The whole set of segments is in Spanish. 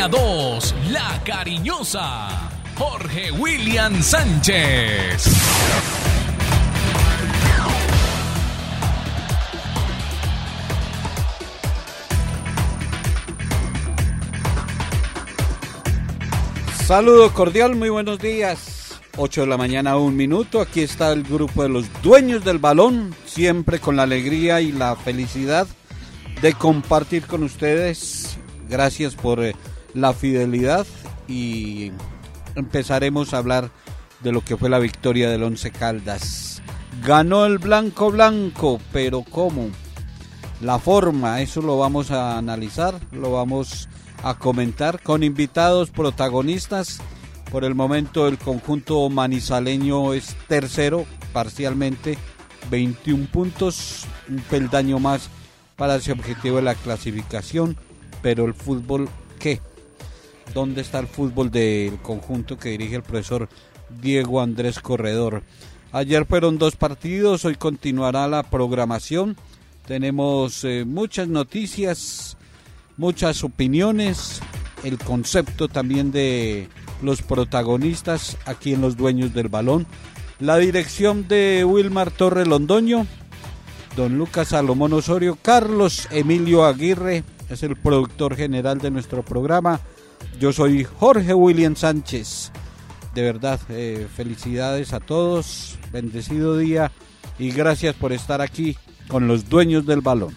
Antena 2, La Cariñosa, Jorge William Sánchez. Saludo cordial, muy buenos días. 8 de la mañana, un minuto. Aquí está el grupo de los dueños del balón, siempre con la alegría y la felicidad de compartir con ustedes. Gracias por eh, la fidelidad y empezaremos a hablar de lo que fue la victoria del Once Caldas. Ganó el blanco blanco, pero ¿cómo? La forma, eso lo vamos a analizar, lo vamos a comentar con invitados protagonistas. Por el momento el conjunto manizaleño es tercero parcialmente, 21 puntos, un peldaño más para ese objetivo de la clasificación, pero el fútbol, ¿qué? ¿Dónde está el fútbol del conjunto que dirige el profesor Diego Andrés Corredor? Ayer fueron dos partidos, hoy continuará la programación. Tenemos eh, muchas noticias, muchas opiniones, el concepto también de los protagonistas aquí en los dueños del balón. La dirección de Wilmar Torre Londoño, don Lucas Salomón Osorio, Carlos Emilio Aguirre es el productor general de nuestro programa. Yo soy Jorge William Sánchez. De verdad, eh, felicidades a todos, bendecido día y gracias por estar aquí con los dueños del balón.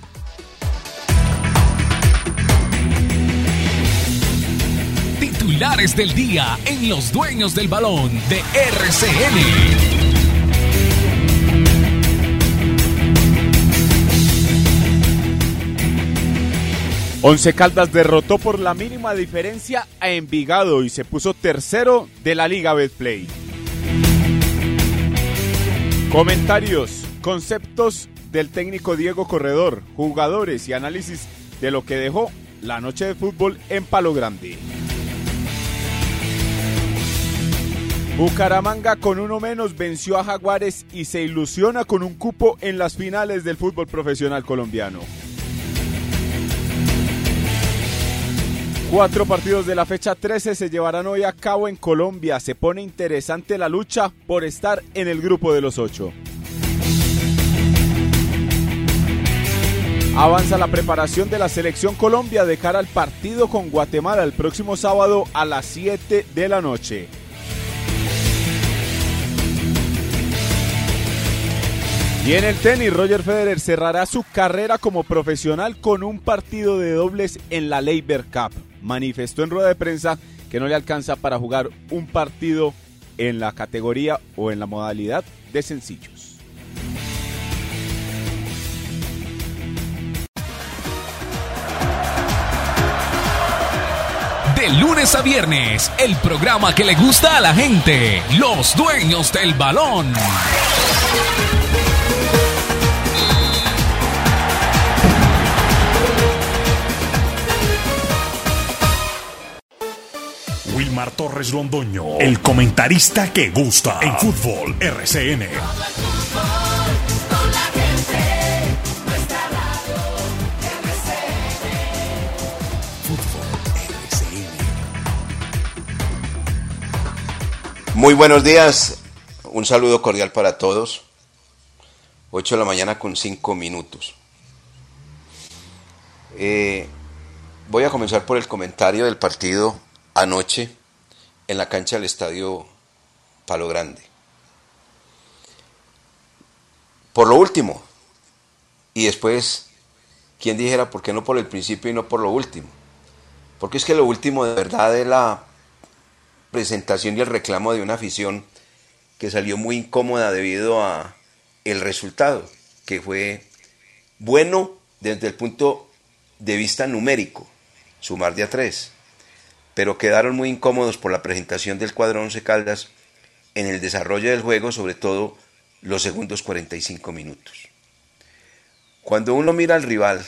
Titulares del día en los dueños del balón de RCN. Once Caldas derrotó por la mínima diferencia a Envigado y se puso tercero de la Liga Betplay. Comentarios, conceptos del técnico Diego Corredor, jugadores y análisis de lo que dejó la noche de fútbol en Palo Grande. Bucaramanga con uno menos venció a Jaguares y se ilusiona con un cupo en las finales del fútbol profesional colombiano. Cuatro partidos de la fecha 13 se llevarán hoy a cabo en Colombia. Se pone interesante la lucha por estar en el grupo de los ocho. Avanza la preparación de la selección Colombia de cara al partido con Guatemala el próximo sábado a las 7 de la noche. Y en el tenis, Roger Federer cerrará su carrera como profesional con un partido de dobles en la Labor Cup manifestó en rueda de prensa que no le alcanza para jugar un partido en la categoría o en la modalidad de sencillos. De lunes a viernes, el programa que le gusta a la gente, los dueños del balón. Wilmar Torres Londoño, el comentarista que gusta en fútbol RCN. Muy buenos días, un saludo cordial para todos. 8 de la mañana con 5 minutos. Eh, voy a comenzar por el comentario del partido anoche en la cancha del estadio Palo Grande. Por lo último, y después, ¿quién dijera por qué no por el principio y no por lo último? Porque es que lo último de verdad es la presentación y el reclamo de una afición que salió muy incómoda debido a el resultado, que fue bueno desde el punto de vista numérico, sumar de a tres pero quedaron muy incómodos por la presentación del cuadro Once Caldas en el desarrollo del juego, sobre todo los segundos 45 minutos. Cuando uno mira al rival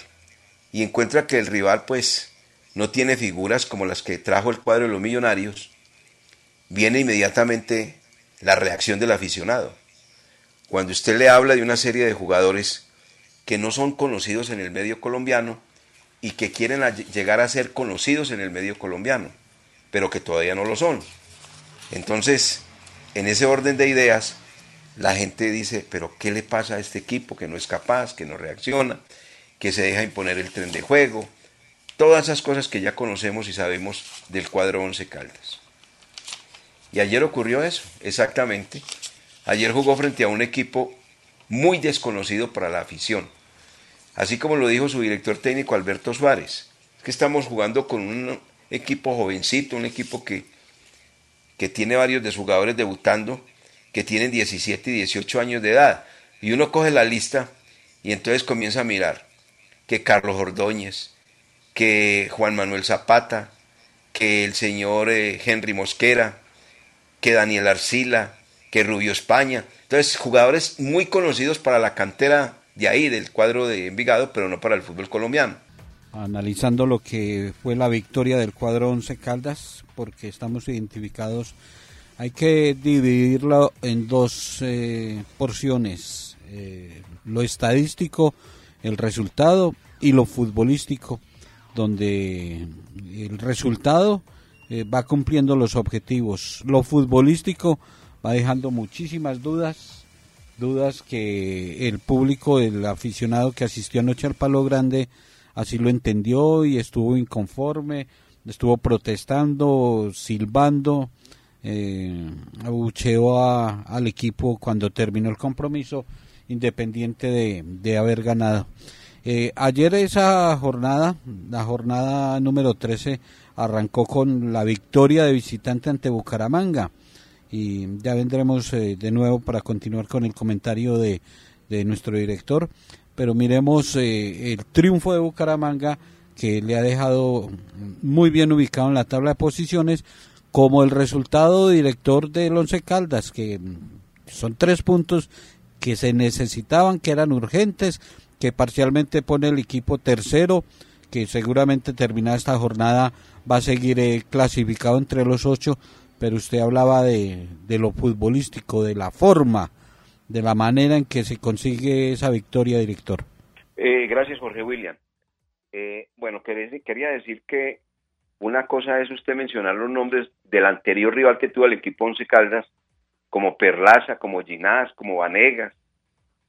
y encuentra que el rival pues no tiene figuras como las que trajo el cuadro de los millonarios, viene inmediatamente la reacción del aficionado. Cuando usted le habla de una serie de jugadores que no son conocidos en el medio colombiano y que quieren llegar a ser conocidos en el medio colombiano, pero que todavía no lo son. Entonces, en ese orden de ideas, la gente dice, pero ¿qué le pasa a este equipo que no es capaz, que no reacciona, que se deja imponer el tren de juego? Todas esas cosas que ya conocemos y sabemos del cuadro Once Caldas. Y ayer ocurrió eso, exactamente. Ayer jugó frente a un equipo muy desconocido para la afición. Así como lo dijo su director técnico Alberto Suárez. Es que estamos jugando con un equipo jovencito, un equipo que, que tiene varios de jugadores debutando, que tienen 17 y 18 años de edad. Y uno coge la lista y entonces comienza a mirar que Carlos Ordóñez, que Juan Manuel Zapata, que el señor eh, Henry Mosquera, que Daniel Arcila, que Rubio España. Entonces, jugadores muy conocidos para la cantera de ahí, del cuadro de Envigado, pero no para el fútbol colombiano. Analizando lo que fue la victoria del cuadro Once Caldas, porque estamos identificados, hay que dividirlo en dos eh, porciones, eh, lo estadístico, el resultado, y lo futbolístico, donde el resultado eh, va cumpliendo los objetivos. Lo futbolístico va dejando muchísimas dudas, dudas que el público, el aficionado que asistió anoche al Palo Grande, así lo entendió y estuvo inconforme, estuvo protestando, silbando, eh, abucheó al equipo cuando terminó el compromiso, independiente de, de haber ganado. Eh, ayer esa jornada, la jornada número 13, arrancó con la victoria de visitante ante Bucaramanga y ya vendremos eh, de nuevo para continuar con el comentario de, nuestro director. Pero miremos eh, el triunfo de Bucaramanga que le ha dejado muy bien ubicado en la tabla de posiciones, como el resultado director del Once Caldas, que son tres puntos que se necesitaban, que eran urgentes, que parcialmente pone el equipo tercero, que seguramente terminada esta jornada va a seguir eh, clasificado entre los ocho pero usted hablaba de, de lo futbolístico, de la forma, de la manera en que se consigue esa victoria, director. Eh, gracias, Jorge William. Eh, bueno, quería decir que una cosa es usted mencionar los nombres del anterior rival que tuvo el equipo Once Caldas, como Perlaza, como Ginás, como Vanegas,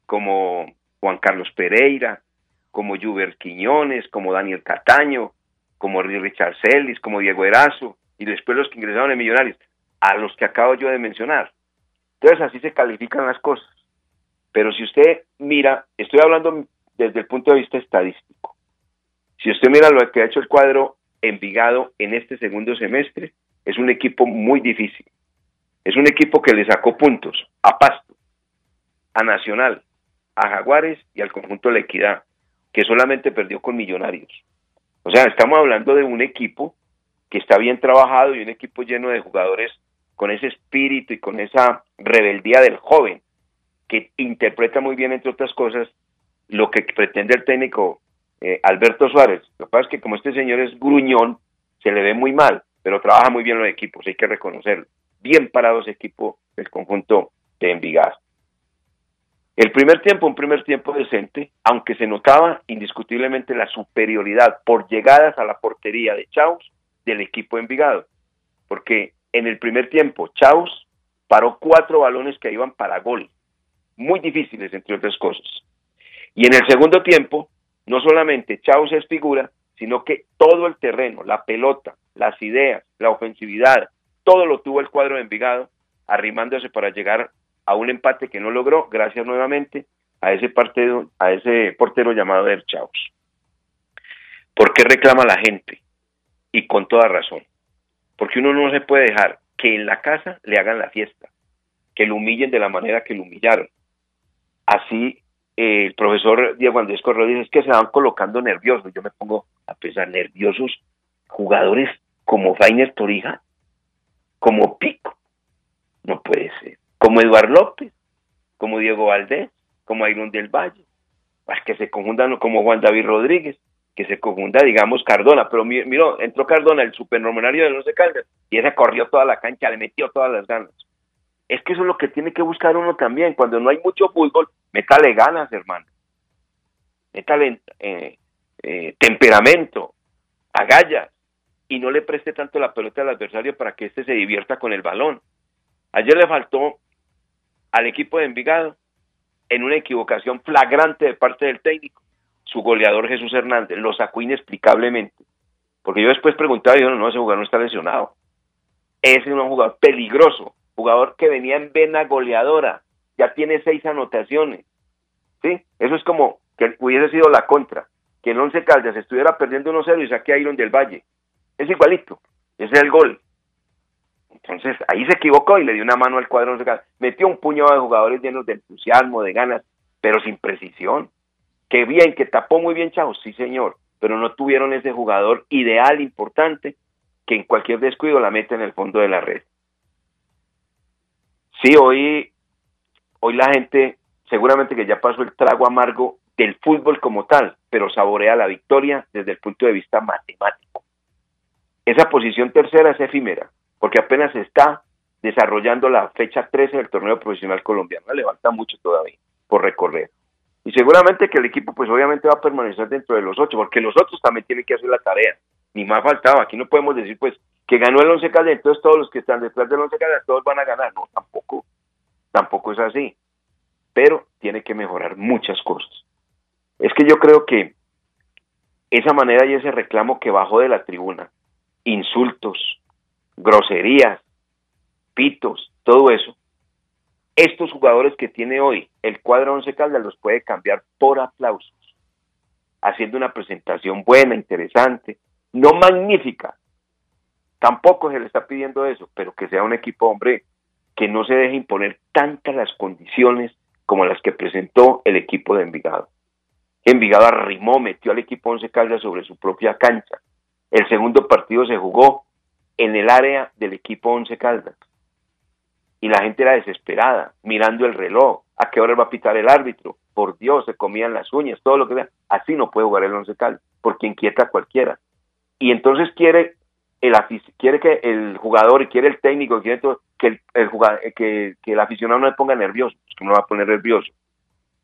como Juan Carlos Pereira, como Juber Quiñones, como Daniel Cataño, como Richard Celis, como Diego Erazo, y después los que ingresaron en Millonarios, a los que acabo yo de mencionar. Entonces así se califican las cosas. Pero si usted mira, estoy hablando desde el punto de vista estadístico. Si usted mira lo que ha hecho el cuadro Envigado en este segundo semestre, es un equipo muy difícil. Es un equipo que le sacó puntos a Pasto, a Nacional, a Jaguares y al conjunto de la Equidad, que solamente perdió con Millonarios. O sea, estamos hablando de un equipo está bien trabajado y un equipo lleno de jugadores con ese espíritu y con esa rebeldía del joven, que interpreta muy bien, entre otras cosas, lo que pretende el técnico eh, Alberto Suárez. Lo que pasa es que como este señor es gruñón, se le ve muy mal, pero trabaja muy bien los equipos, hay que reconocerlo. Bien parados equipo del conjunto de Envigado. El primer tiempo, un primer tiempo decente, aunque se notaba indiscutiblemente la superioridad por llegadas a la portería de Chaus del equipo Envigado, porque en el primer tiempo Chaus paró cuatro balones que iban para gol, muy difíciles entre otras cosas. Y en el segundo tiempo, no solamente Chaus es figura, sino que todo el terreno, la pelota, las ideas, la ofensividad, todo lo tuvo el cuadro de Envigado, arrimándose para llegar a un empate que no logró, gracias nuevamente a ese partido, a ese portero llamado El Chaus. ¿Por qué reclama la gente? Y con toda razón. Porque uno no se puede dejar que en la casa le hagan la fiesta, que lo humillen de la manera que lo humillaron. Así eh, el profesor Diego Andrés Correa dice es que se van colocando nerviosos. Yo me pongo a pensar nerviosos jugadores como Fainer Torija, como Pico, no puede ser, como Eduardo López, como Diego Valdés, como Iron del Valle, para que se conjuntan como Juan David Rodríguez, que se confunda, digamos, Cardona, pero miro, entró Cardona, el supernormenario de los de Caldas, y ese corrió toda la cancha, le metió todas las ganas. Es que eso es lo que tiene que buscar uno también, cuando no hay mucho fútbol, métale ganas, hermano. Métale eh, eh, temperamento, agallas, y no le preste tanto la pelota al adversario para que éste se divierta con el balón. Ayer le faltó al equipo de Envigado, en una equivocación flagrante de parte del técnico, su goleador Jesús Hernández, lo sacó inexplicablemente. Porque yo después preguntaba y dijeron, no, ese jugador no está lesionado. Ese es un jugador peligroso, jugador que venía en vena goleadora, ya tiene seis anotaciones. ¿Sí? Eso es como que hubiese sido la contra, que el Once Caldas estuviera perdiendo 1-0 y saque a Iron del Valle. Es igualito, ese es el gol. Entonces ahí se equivocó y le dio una mano al cuadro. Metió un puñado de jugadores llenos de entusiasmo, de ganas, pero sin precisión. Qué bien, que tapó muy bien Chao, sí señor, pero no tuvieron ese jugador ideal, importante, que en cualquier descuido la mete en el fondo de la red. Sí, hoy, hoy la gente seguramente que ya pasó el trago amargo del fútbol como tal, pero saborea la victoria desde el punto de vista matemático. Esa posición tercera es efímera, porque apenas está desarrollando la fecha 13 del torneo profesional colombiano. Le falta mucho todavía por recorrer. Y seguramente que el equipo, pues obviamente va a permanecer dentro de los ocho, porque los otros también tienen que hacer la tarea. Ni más faltaba. Aquí no podemos decir, pues, que ganó el Once Caldas, entonces todos los que están detrás del Once Caldas, todos van a ganar. No, tampoco. Tampoco es así. Pero tiene que mejorar muchas cosas. Es que yo creo que esa manera y ese reclamo que bajó de la tribuna, insultos, groserías, pitos, todo eso, estos jugadores que tiene hoy el cuadro Once Caldas los puede cambiar por aplausos, haciendo una presentación buena, interesante, no magnífica. Tampoco se le está pidiendo eso, pero que sea un equipo, hombre, que no se deje imponer tantas las condiciones como las que presentó el equipo de Envigado. Envigado arrimó, metió al equipo Once Caldas sobre su propia cancha. El segundo partido se jugó en el área del equipo Once Caldas. Y la gente era desesperada, mirando el reloj, a qué hora va a pitar el árbitro. Por Dios, se comían las uñas, todo lo que sea. Así no puede jugar el Once Caldas, porque inquieta a cualquiera. Y entonces quiere el quiere que el jugador y quiere el técnico quiere que el, jugador, que, el aficionado no le ponga nervioso, que no va a poner nervioso,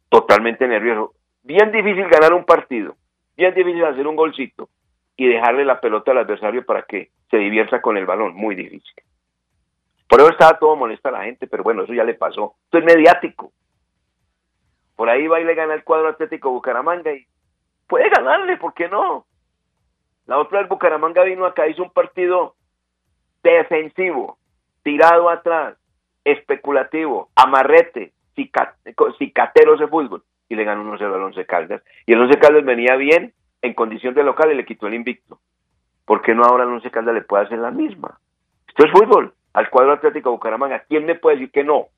totalmente nervioso. Bien difícil ganar un partido, bien difícil hacer un golcito y dejarle la pelota al adversario para que se divierta con el balón, muy difícil. Por eso estaba todo molesta la gente, pero bueno, eso ya le pasó. Esto es mediático. Por ahí va y le gana el cuadro Atlético Bucaramanga y puede ganarle, ¿por qué no? La otra vez Bucaramanga vino acá, hizo un partido defensivo, tirado atrás, especulativo, amarrete, cicateros de fútbol, y le ganó 1-0 al Once Caldas. Y el Once Caldas venía bien, en condición de local, y le quitó el invicto. ¿Por qué no ahora el Once Caldas le puede hacer la misma? Esto es fútbol, al cuadro Atlético Bucaramanga. ¿Quién me puede decir que no?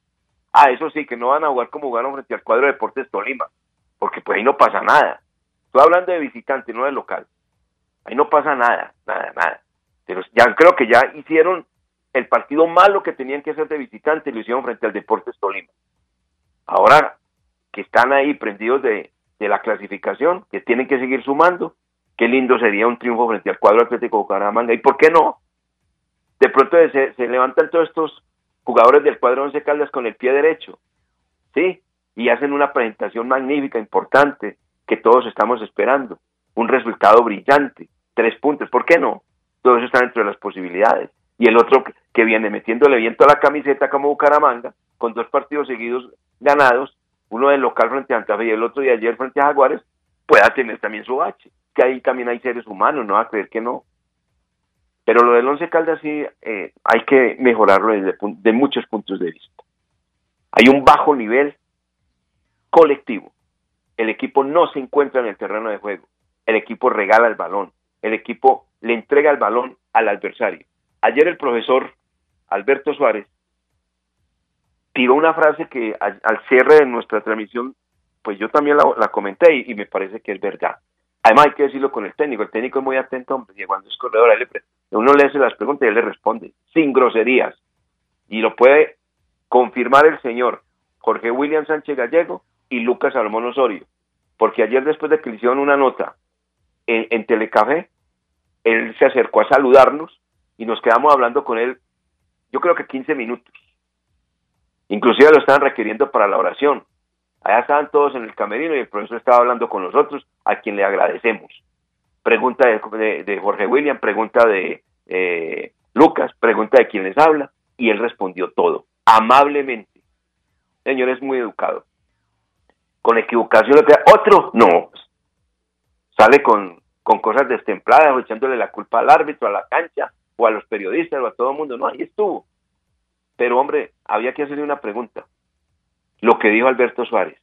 Ah, eso sí, que no van a jugar como jugaron frente al cuadro de Deportes Tolima, porque pues ahí no pasa nada. Estoy hablando de visitante, no de local. Ahí no pasa nada, nada, nada. Pero ya creo que ya hicieron el partido malo que tenían que hacer de visitante, lo hicieron frente al Deportes Tolima. Ahora que están ahí prendidos de, la clasificación, que tienen que seguir sumando, qué lindo sería un triunfo frente al cuadro Atlético Bucaramanga. ¿Y por qué no? De pronto se, se levantan todos estos jugadores del cuadro Once Caldas con el pie derecho, ¿sí? Y hacen una presentación magnífica, importante, que todos estamos esperando. Un resultado brillante tres puntos, ¿por qué no? Todo eso está dentro de las posibilidades. Y el otro que viene metiéndole viento a la camiseta como Bucaramanga, con dos partidos seguidos ganados, uno del local frente a Santa y el otro de ayer frente a Jaguares, pueda tener también su bache. Que ahí también hay seres humanos, no va a creer que no. Pero lo del Once Caldas sí eh, hay que mejorarlo desde de muchos puntos de vista. Hay un bajo nivel colectivo. El equipo no se encuentra en el terreno de juego. El equipo regala el balón el equipo le entrega el balón al adversario. Ayer el profesor Alberto Suárez tiró una frase que al, cierre de nuestra transmisión, pues yo también la, comenté y, me parece que es verdad. Además hay que decirlo con el técnico, el técnico es muy atento, hombre, cuando es corredor, uno le hace las preguntas y él le responde, sin groserías. Y lo puede confirmar el señor Jorge William Sánchez Gallego y Lucas Salomón Osorio, porque ayer después de que le hicieron una nota en, en Telecafé, él se acercó a saludarnos y nos quedamos hablando con él, yo creo que 15 minutos. Inclusive lo estaban requiriendo para la oración. Allá estaban todos en el camerino y el profesor estaba hablando con nosotros, a quien le agradecemos. Pregunta de, Jorge William, pregunta de eh, Lucas, pregunta de quién les habla, y él respondió todo, amablemente. Señor, es muy educado. Con equivocación, otro, no. Sale con, con cosas destempladas, echándole la culpa al árbitro, a la cancha, o a los periodistas, o a todo el mundo. No, ahí estuvo. Pero, hombre, había que hacerle una pregunta. Lo que dijo Alberto Suárez.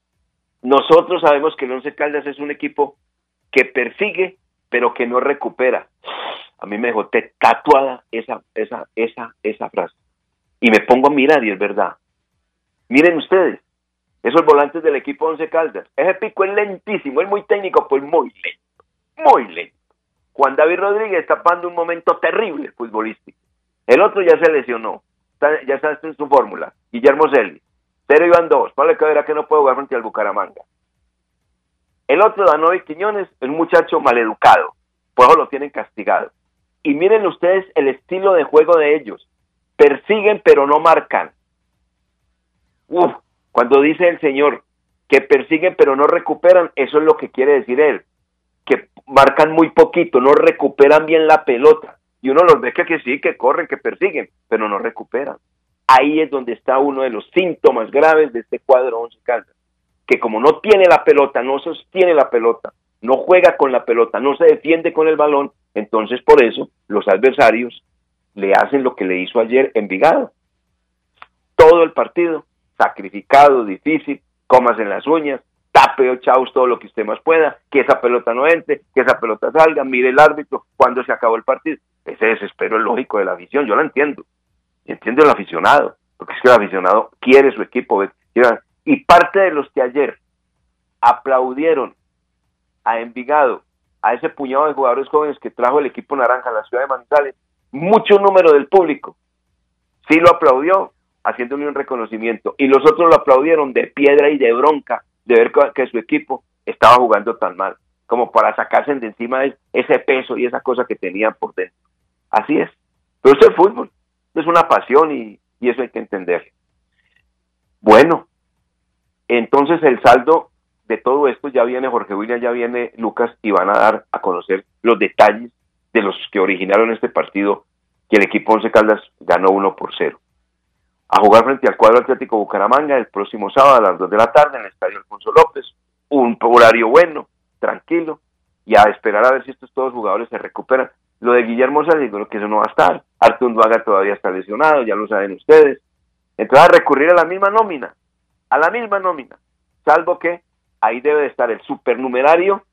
Nosotros sabemos que el Once Caldas es un equipo que persigue, pero que no recupera. A mí me dejó tatuada esa, esa, esa, esa frase. Y me pongo a mirar y es verdad. Miren ustedes, esos volantes del equipo Once Caldas. Ese pico es lentísimo, es muy técnico, pues muy lento, muy lento. Juan David Rodríguez está pasando un momento terrible futbolístico. El otro ya se lesionó, ya está en su fórmula. Guillermo Celis. Cero iban dos. Pablo Cabrera que no puede jugar frente al Bucaramanga. El otro, Danovi Quiñones, es un muchacho maleducado. Por eso lo tienen castigado. Y miren ustedes el estilo de juego de ellos. Persiguen pero no marcan. Uf, cuando dice el Señor que persiguen pero no recuperan, eso es lo que quiere decir él. Que marcan muy poquito, no recuperan bien la pelota. Y uno los ve que, que sí, que corren, que persiguen, pero no recuperan. Ahí es donde está uno de los síntomas graves de este cuadro Once Caldas, que como no tiene la pelota, no sostiene la pelota, no juega con la pelota, no se defiende con el balón, entonces por eso los adversarios le hacen lo que le hizo ayer Envigado. Todo el partido, sacrificado, difícil, comas en las uñas, tape chaus todo lo que usted más pueda, que esa pelota no entre, que esa pelota salga, mire el árbitro cuando se acabó el partido. Ese desespero es lógico de la visión, yo lo entiendo. Entiendo el aficionado, porque es que el aficionado quiere su equipo. Y parte de los que ayer aplaudieron a Envigado, a ese puñado de jugadores jóvenes que trajo el equipo naranja a la ciudad de Manizales, mucho número del público sí lo aplaudió, haciéndole un reconocimiento. Y los otros lo aplaudieron de piedra y de bronca de ver que su equipo estaba jugando tan mal, como para sacarse de encima ese peso y esa cosa que tenían por dentro. Así es. Pero es el fútbol. Es una pasión y, eso hay que entender. Bueno, entonces el saldo de todo esto ya viene Jorge William, ya viene Lucas y van a dar a conocer los detalles de los que originaron este partido que el equipo Once Caldas ganó 1 por 0. A jugar frente al cuadro Atlético Bucaramanga el próximo sábado a las 2 de la tarde en el Estadio Alfonso López. Un horario bueno, tranquilo, y a esperar a ver si estos todos jugadores se recuperan. Lo de Guillermo Salido, lo que eso no va a estar. Arturo Vaga todavía está lesionado, ya lo saben ustedes. Entonces a recurrir a la misma nómina, a la misma nómina, salvo que ahí debe de estar el supernumerario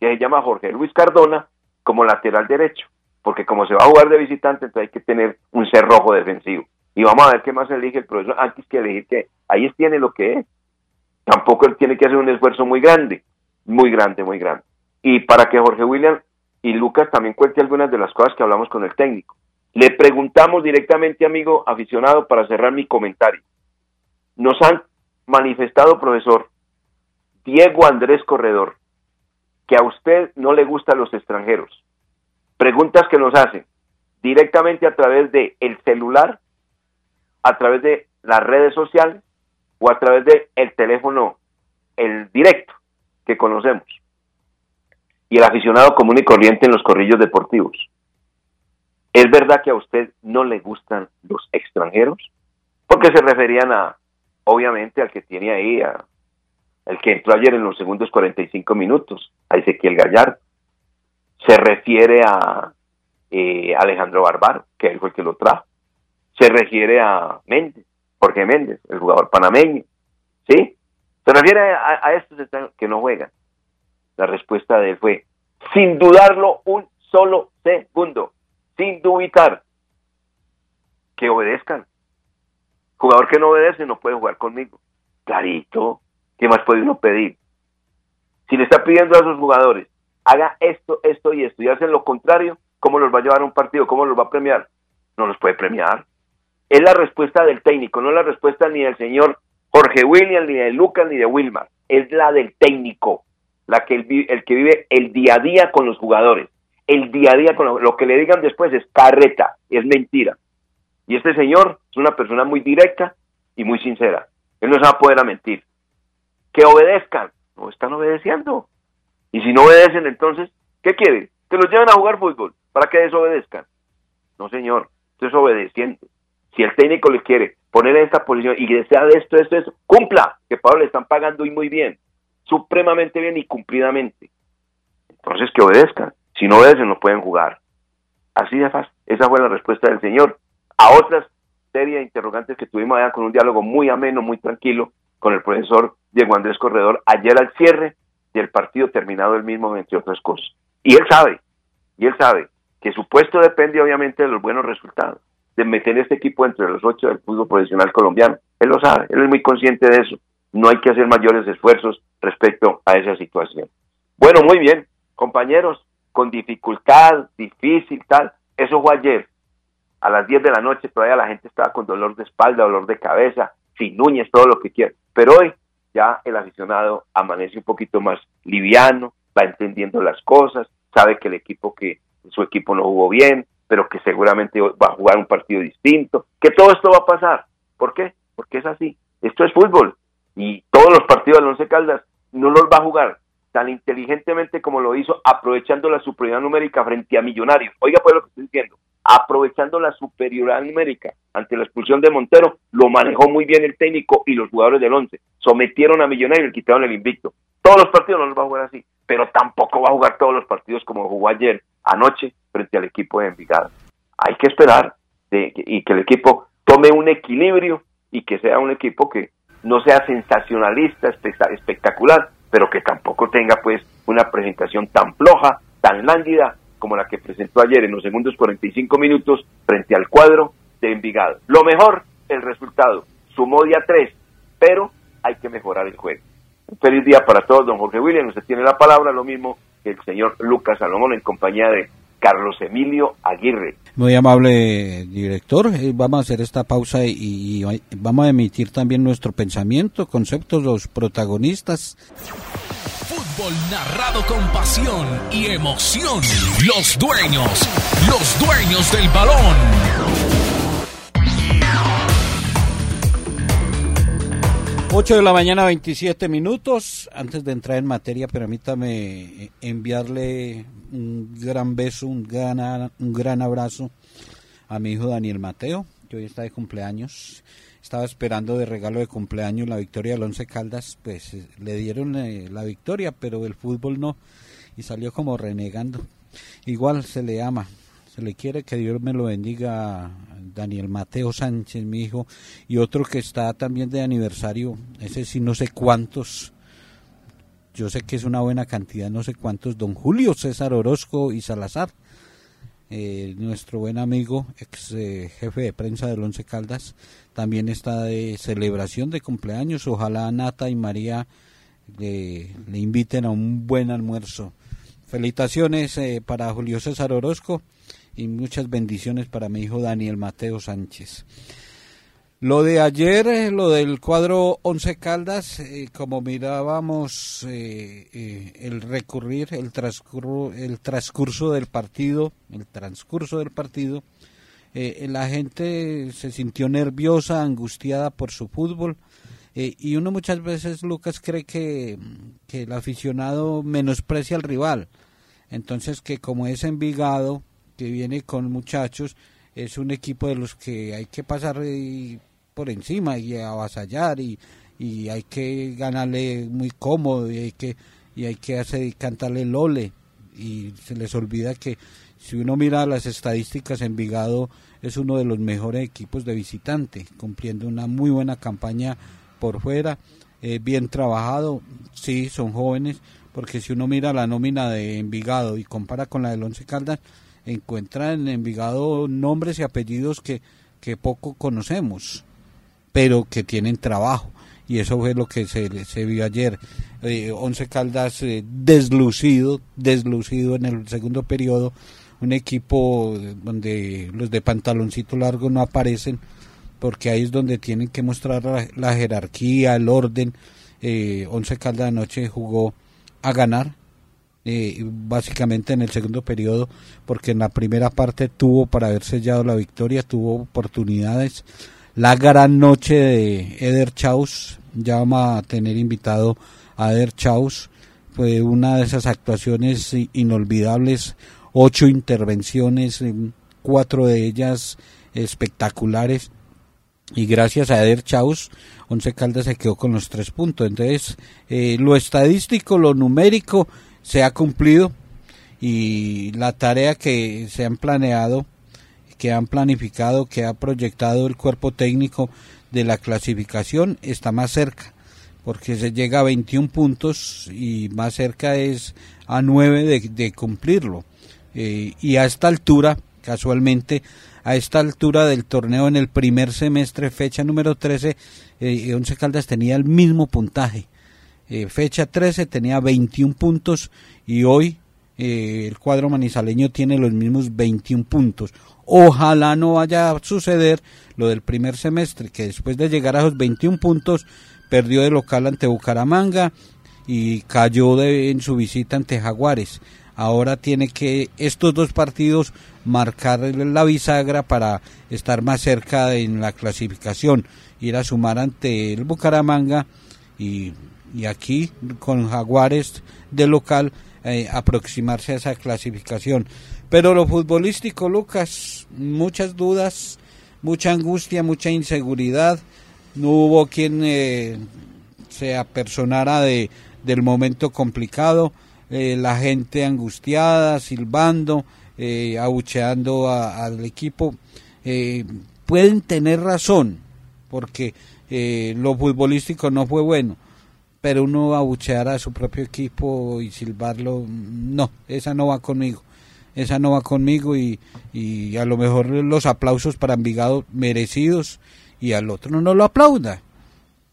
que se llama Jorge Luis Cardona como lateral derecho, porque como se va a jugar de visitante, entonces hay que tener un cerrojo defensivo. Y vamos a ver qué más elige el profesor antes que elegir que ahí tiene lo que es. Tampoco él tiene que hacer un esfuerzo muy grande, muy grande, muy grande. Y para que Jorge William y Lucas también cuente algunas de las cosas que hablamos con el técnico. Le preguntamos directamente, amigo aficionado, para cerrar mi comentario. Nos han manifestado, profesor, Diego Andrés Corredor, que a usted no le gustan los extranjeros. Preguntas que nos hacen directamente a través de el celular, a través de las redes sociales o a través de el teléfono, el directo que conocemos y el aficionado común y corriente en los corrillos deportivos. ¿Es verdad que a usted no le gustan los extranjeros? Porque se referían a, obviamente, al que tiene ahí, a, el que entró ayer en los segundos 45 minutos, a Ezequiel Gallardo. Se refiere a eh, Alejandro Barbaro, que él fue el que lo trajo. Se refiere a Méndez, Jorge Méndez, el jugador panameño. ¿Sí? Se refiere a, a estos que no juegan. La respuesta de él fue, sin dudarlo un solo segundo, sin dubitar, que obedezcan. Jugador que no obedece no puede jugar conmigo. Clarito, ¿qué más puede uno pedir? Si le está pidiendo a sus jugadores, haga esto, esto y esto, y hacen lo contrario, ¿cómo los va a llevar a un partido? ¿Cómo los va a premiar? No los puede premiar. Es la respuesta del técnico, no la respuesta ni del señor Jorge William, ni de Lucas, ni de Wilmar. Es la del técnico la que el, que vive el día a día con los jugadores. El día a día con lo, que le digan después es carreta, es mentira. Y este señor es una persona muy directa y muy sincera. Él no se va a poder mentir. Que obedezcan. No están obedeciendo. Y si no obedecen, entonces, ¿qué quieren? Que los lleven a jugar fútbol para que desobedezcan. No, señor, esto es obedeciente. Si el técnico le quiere poner en esta posición y desea de esto, esto, esto, cumpla, que Pablo le están pagando y muy bien, supremamente bien y cumplidamente. Entonces que obedezcan. Si no obedecen, no pueden jugar. Así de fácil. Esa fue la respuesta del Señor. A otras serie de interrogantes que tuvimos allá con un diálogo muy ameno, muy tranquilo, con el profesor Diego Andrés Corredor, ayer al cierre del partido terminado el mismo, entre otras cosas. Y él sabe, y él sabe que su puesto depende obviamente de los buenos resultados, de meter este equipo entre los ocho del fútbol profesional colombiano. Él lo sabe, él es muy consciente de eso. No hay que hacer mayores esfuerzos respecto a esa situación. Bueno, muy bien, compañeros, con dificultad, difícil, tal. Eso fue ayer. A las 10 de la noche todavía la gente estaba con dolor de espalda, dolor de cabeza, sin uñas, todo lo que quiera. Pero hoy ya el aficionado amanece un poquito más liviano, va entendiendo las cosas, sabe que el equipo que su equipo no jugó bien, pero que seguramente va a jugar un partido distinto, que todo esto va a pasar. ¿Por qué? Porque es así. Esto es fútbol y todos los partidos del Once Caldas no los va a jugar tan inteligentemente como lo hizo, aprovechando la superioridad numérica frente a Millonarios. Oiga, pues lo que estoy diciendo, aprovechando la superioridad numérica ante la expulsión de Montero, lo manejó muy bien el técnico y los jugadores del once. Sometieron a Millonarios y quitaron el invicto. Todos los partidos no los va a jugar así, pero tampoco va a jugar todos los partidos como jugó ayer, anoche, frente al equipo de Envigado. Hay que esperar de, y que el equipo tome un equilibrio y que sea un equipo que no sea sensacionalista, espectacular, pero que tampoco tenga pues una presentación tan floja, tan lándida como la que presentó ayer en los segundos 45 minutos frente al cuadro de Envigado. Lo mejor, el resultado. Sumó día 3, pero hay que mejorar el juego. Un feliz día para todos, don Jorge William. Usted tiene la palabra, lo mismo que el señor Lucas Salomón en compañía de Carlos Emilio Aguirre. Muy amable director, eh, vamos a hacer esta pausa y, vamos a emitir también nuestro pensamiento, conceptos, los protagonistas. Fútbol narrado con pasión y emoción. Los dueños, los dueños del balón. 8 de la mañana, 27 minutos. Antes de entrar en materia, permítame enviarle un gran beso, un gran, un gran abrazo a mi hijo Daniel Mateo, que hoy está de cumpleaños. Estaba esperando de regalo de cumpleaños la victoria del Once Caldas, pues eh, le dieron eh, la victoria, pero el fútbol no, y salió como renegando. Igual se le ama, se le quiere que Dios me lo bendiga Daniel Mateo Sánchez, mi hijo, y otro que está también de aniversario, ese sí no sé cuántos, yo sé que es una buena cantidad, no sé cuántos, don Julio César Orozco y Salazar, eh, nuestro buen amigo, ex eh, jefe de prensa del Once Caldas, también está de celebración de cumpleaños, ojalá Nata y María le, inviten a un buen almuerzo. Felicitaciones eh, para Julio César Orozco y muchas bendiciones para mi hijo Daniel Mateo Sánchez. Lo de ayer, eh, lo del cuadro Once Caldas, eh, como mirábamos eh, el recurrir, el transcurso, el transcurso del partido, el transcurso del partido, la gente se sintió nerviosa, angustiada por su fútbol. y uno muchas veces, Lucas, cree que, que el aficionado menosprecia al rival. Entonces que como es Envigado, que viene con muchachos, es un equipo de los que hay que pasar por encima y avasallar y, y hay que ganarle muy cómodo y hay que y hay que hacer cantarle lole y se les olvida que si uno mira las estadísticas Envigado es uno de los mejores equipos de visitante cumpliendo una muy buena campaña por fuera eh, bien trabajado. Sí son jóvenes porque si uno mira la nómina de Envigado y compara con la del Once Caldas encuentra en Envigado nombres y apellidos que, que poco conocemos, pero que tienen trabajo. Y eso fue lo que se, se vio ayer. Eh, Once Caldas eh, deslucido, deslucido en el segundo periodo. Un equipo donde los de pantaloncito largo no aparecen, porque ahí es donde tienen que mostrar la, jerarquía, el orden. Eh, Once Caldas anoche jugó a ganar, básicamente en el segundo periodo, porque en la primera parte tuvo para haber sellado la victoria, tuvo oportunidades. La gran noche de Eder Chaus, ya vamos a tener invitado a Eder Chaus, fue una de esas actuaciones inolvidables ocho intervenciones, cuatro de ellas espectaculares y gracias a Eder Chaus, Once Caldas se quedó con los tres puntos. Entonces, eh, lo estadístico, lo numérico se ha cumplido y la tarea que se han planeado, que han planificado, que ha proyectado el cuerpo técnico de la clasificación está más cerca, porque se llega a 21 puntos y más cerca es a 9 de, cumplirlo. Eh, y a esta altura, casualmente, a esta altura del torneo en el primer semestre, fecha número 13, eh, Once Caldas tenía el mismo puntaje. Eh, fecha 13 tenía 21 puntos y hoy eh, el cuadro manizaleño tiene los mismos 21 puntos. Ojalá no vaya a suceder lo del primer semestre, que después de llegar a esos 21 puntos perdió de local ante Bucaramanga y cayó de, en su visita ante Jaguares ahora tiene que estos dos partidos marcar la bisagra para estar más cerca en la clasificación, ir a sumar ante el Bucaramanga y, aquí con Jaguares de local eh, aproximarse a esa clasificación. Pero lo futbolístico, Lucas, muchas dudas, mucha angustia, mucha inseguridad. No hubo quien eh, se apersonara de, del momento complicado eh, la gente angustiada, silbando, eh, abucheando al equipo, eh, pueden tener razón, porque lo futbolístico no fue bueno, pero uno abuchear a su propio equipo y silbarlo, no, esa no va conmigo. Esa no va conmigo y, y a lo mejor los aplausos para Envigado merecidos y al otro no lo aplauda.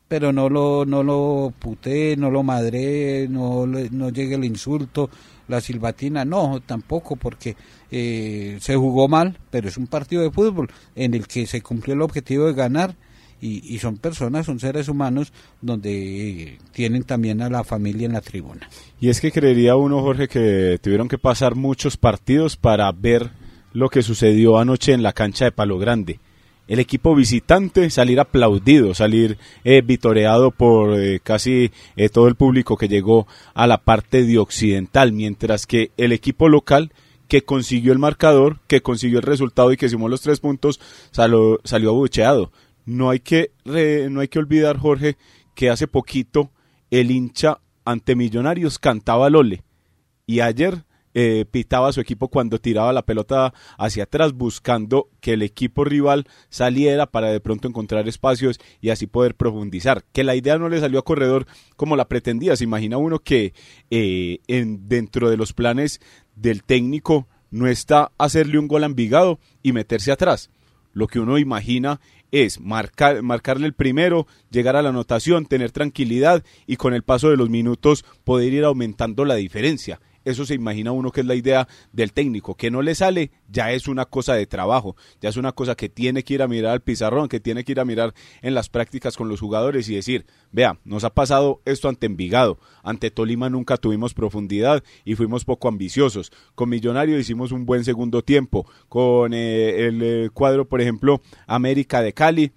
Pero no lo, no lo puté, no lo madré, no, no llegue el insulto, la silbatina, no, tampoco, porque eh, se jugó mal, pero es un partido de fútbol en el que se cumplió el objetivo de ganar y, y son personas, son seres humanos donde tienen también a la familia en la tribuna. Y es que creería uno, Jorge, que tuvieron que pasar muchos partidos para ver lo que sucedió anoche en la cancha de Palo Grande el equipo visitante salir aplaudido, salir eh, vitoreado por eh, casi eh, todo el público que llegó a la parte de occidental, mientras que el equipo local que consiguió el marcador, que consiguió el resultado y que sumó los tres puntos, salió, salió abucheado. No hay, que, no hay que olvidar, Jorge, que hace poquito el hincha ante Millonarios cantaba Lole. Y ayer eh, pitaba a su equipo cuando tiraba la pelota hacia atrás, buscando que el equipo rival saliera para de pronto encontrar espacios y así poder profundizar. Que la idea no le salió a corredor como la pretendía. Se imagina uno que eh, en, dentro de los planes del técnico no está hacerle un gol ambigado y meterse atrás. Lo que uno imagina es marcar, marcarle el primero, llegar a la anotación, tener tranquilidad y con el paso de los minutos poder ir aumentando la diferencia eso se imagina uno que es la idea del técnico, que no le sale, ya es una cosa de trabajo, ya es una cosa que tiene que ir a mirar al pizarrón, que tiene que ir a mirar en las prácticas con los jugadores y decir, vea, nos ha pasado esto ante Envigado, ante Tolima nunca tuvimos profundidad y fuimos poco ambiciosos, con Millonario hicimos un buen segundo tiempo, con eh, el eh, cuadro, por ejemplo, América de Cali,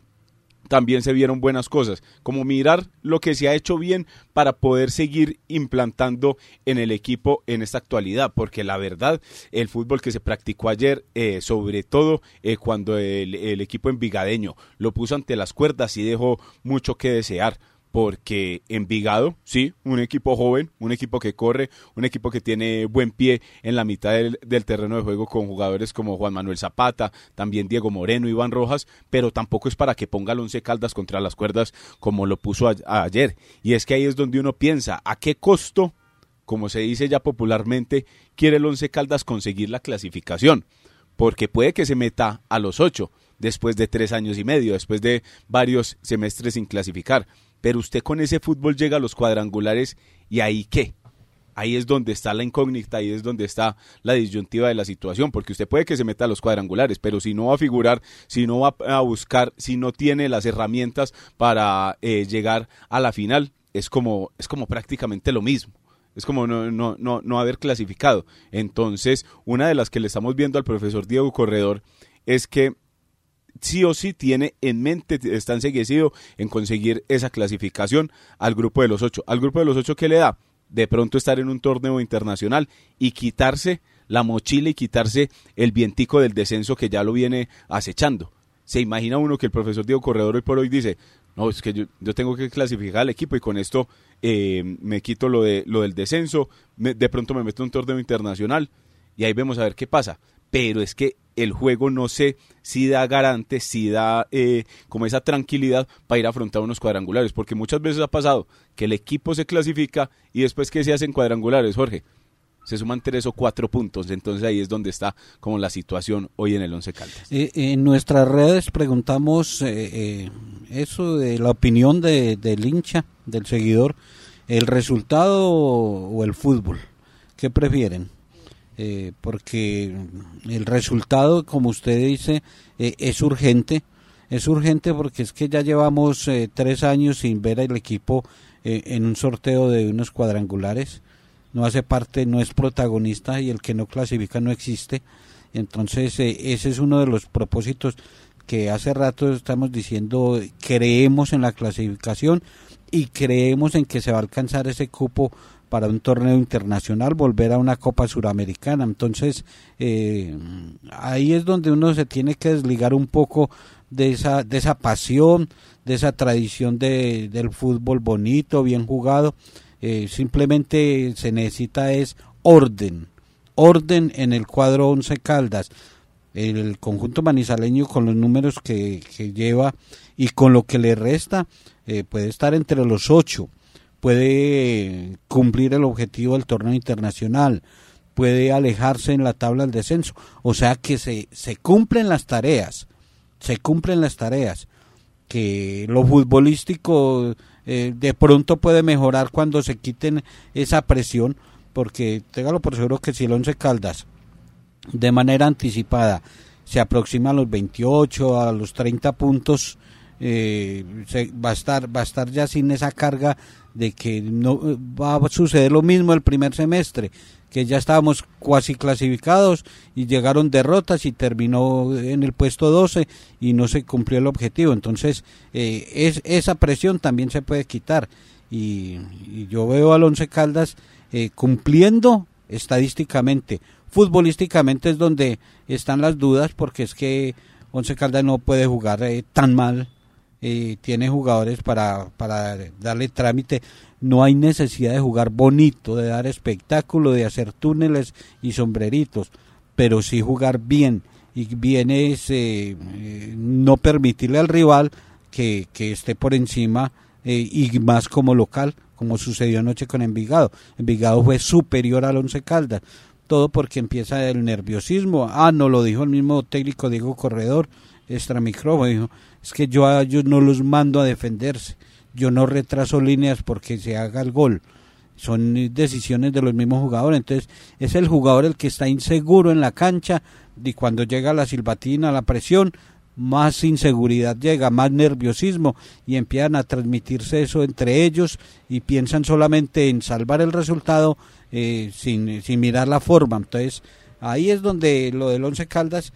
también se vieron buenas cosas, como mirar lo que se ha hecho bien para poder seguir implantando en el equipo en esta actualidad, porque la verdad, el fútbol que se practicó ayer, eh, sobre todo eh, cuando el, el equipo envigadeño lo puso ante las cuerdas y dejó mucho que desear porque Envigado, sí, un equipo joven, un equipo que corre, un equipo que tiene buen pie en la mitad del, terreno de juego con jugadores como Juan Manuel Zapata, también Diego Moreno, Iván Rojas, pero tampoco es para que ponga el once caldas contra las cuerdas como lo puso ayer. Y es que ahí es donde uno piensa, ¿a qué costo, como se dice ya popularmente, quiere el once caldas conseguir la clasificación? Porque puede que se meta a los ocho después de tres años y medio, después de varios semestres sin clasificar pero usted con ese fútbol llega a los cuadrangulares y ahí qué. Ahí es donde está la incógnita, ahí es donde está la disyuntiva de la situación, porque usted puede que se meta a los cuadrangulares, pero si no va a figurar, si no va a buscar, si no tiene las herramientas para eh, llegar a la final, es como, es como prácticamente lo mismo. Es como no, no, no, no haber clasificado. Entonces, una de las que le estamos viendo al profesor Diego Corredor es que sí o sí tiene en mente, está enseguecido en conseguir esa clasificación al grupo de los ocho. Al grupo de los ocho que le da de pronto estar en un torneo internacional y quitarse la mochila y quitarse el vientico del descenso que ya lo viene acechando. Se imagina uno que el profesor Diego Corredor hoy por hoy dice, no, es que yo, yo tengo que clasificar al equipo y con esto eh, me quito lo, de, lo del descenso, de pronto me meto en un torneo internacional y ahí vemos a ver qué pasa. Pero es que el juego no sé si da garante, si da eh, como esa tranquilidad para ir a afrontar unos cuadrangulares, porque muchas veces ha pasado que el equipo se clasifica y después que se hacen cuadrangulares, Jorge, se suman tres o cuatro puntos, entonces ahí es donde está como la situación hoy en el Once Caldas. Eh, en nuestras redes preguntamos eh, eso de la opinión de, del hincha, del seguidor, el resultado o el fútbol, ¿qué prefieren? Eh, porque el resultado, como usted dice, eh, es urgente. Es urgente porque es que ya llevamos eh, tres años sin ver al equipo en un sorteo de unos cuadrangulares. No hace parte, no es protagonista y el que no clasifica no existe. Entonces, ese es uno de los propósitos que hace rato estamos diciendo, creemos en la clasificación y creemos en que se va a alcanzar ese cupo para un torneo internacional, volver a una Copa Suramericana. Entonces, eh, ahí es donde uno se tiene que desligar un poco de esa, de esa pasión, de esa tradición de, del fútbol bonito, bien jugado. Eh, simplemente se necesita es orden, orden en el cuadro Once Caldas. El conjunto manizaleño con los números que, lleva y con lo que le resta eh, puede estar entre los ocho puede cumplir el objetivo del torneo internacional, puede alejarse en la tabla del descenso. O sea que se, se cumplen las tareas, se cumplen las tareas. Que lo futbolístico eh, de pronto puede mejorar cuando se quiten esa presión, porque téngalo por seguro que si el Once Caldas de manera anticipada se aproxima a los 28, a los 30 puntos, eh, se, va a estar va a estar ya sin esa carga de que no va a suceder lo mismo el primer semestre que ya estábamos cuasi clasificados y llegaron derrotas y terminó en el puesto 12 y no se cumplió el objetivo. Entonces eh, es, esa presión también se puede quitar. Y, yo veo al Once Caldas eh, cumpliendo estadísticamente. Futbolísticamente es donde están las dudas porque es que Once Caldas no puede jugar tan mal tiene jugadores para, para darle trámite. No hay necesidad de jugar bonito, de dar espectáculo, de hacer túneles y sombreritos, pero sí jugar bien. Y bien es eh, eh, no permitirle al rival que, que esté por encima eh, y más como local, como sucedió anoche con Envigado. Envigado fue superior al Once Caldas. Todo porque empieza el nerviosismo. Ah, no lo dijo el mismo técnico Diego Corredor, extra micrófono, dijo, es que yo a ellos no los mando a defenderse, yo no retraso líneas porque se haga el gol. Son decisiones de los mismos jugadores. Entonces, es el jugador el que está inseguro en la cancha y cuando llega la silbatina, la presión, más inseguridad llega, más nerviosismo y empiezan a transmitirse eso entre ellos y piensan solamente en salvar el resultado eh, sin, sin mirar la forma. Entonces, ahí es donde lo del Once Caldas